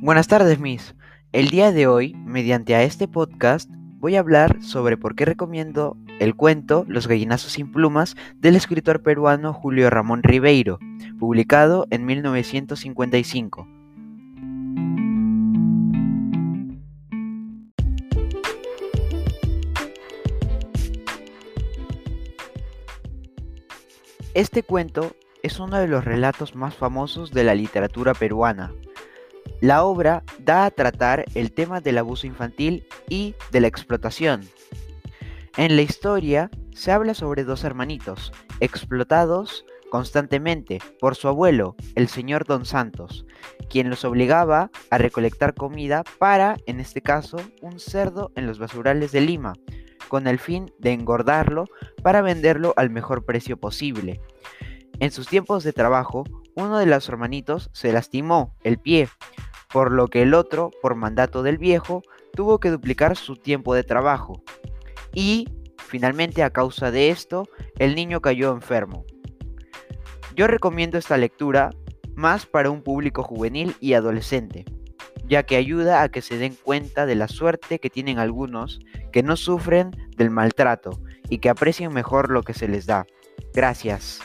Buenas tardes, Miss. El día de hoy, mediante a este podcast, voy a hablar sobre por qué recomiendo el cuento Los gallinazos sin plumas del escritor peruano Julio Ramón Ribeiro, publicado en 1955. Este cuento es uno de los relatos más famosos de la literatura peruana. La obra da a tratar el tema del abuso infantil y de la explotación. En la historia se habla sobre dos hermanitos, explotados constantemente por su abuelo, el señor Don Santos, quien los obligaba a recolectar comida para, en este caso, un cerdo en los basurales de Lima, con el fin de engordarlo para venderlo al mejor precio posible. En sus tiempos de trabajo, uno de los hermanitos se lastimó el pie, por lo que el otro, por mandato del viejo, tuvo que duplicar su tiempo de trabajo. Y, finalmente, a causa de esto, el niño cayó enfermo. Yo recomiendo esta lectura más para un público juvenil y adolescente, ya que ayuda a que se den cuenta de la suerte que tienen algunos que no sufren del maltrato y que aprecien mejor lo que se les da. Gracias.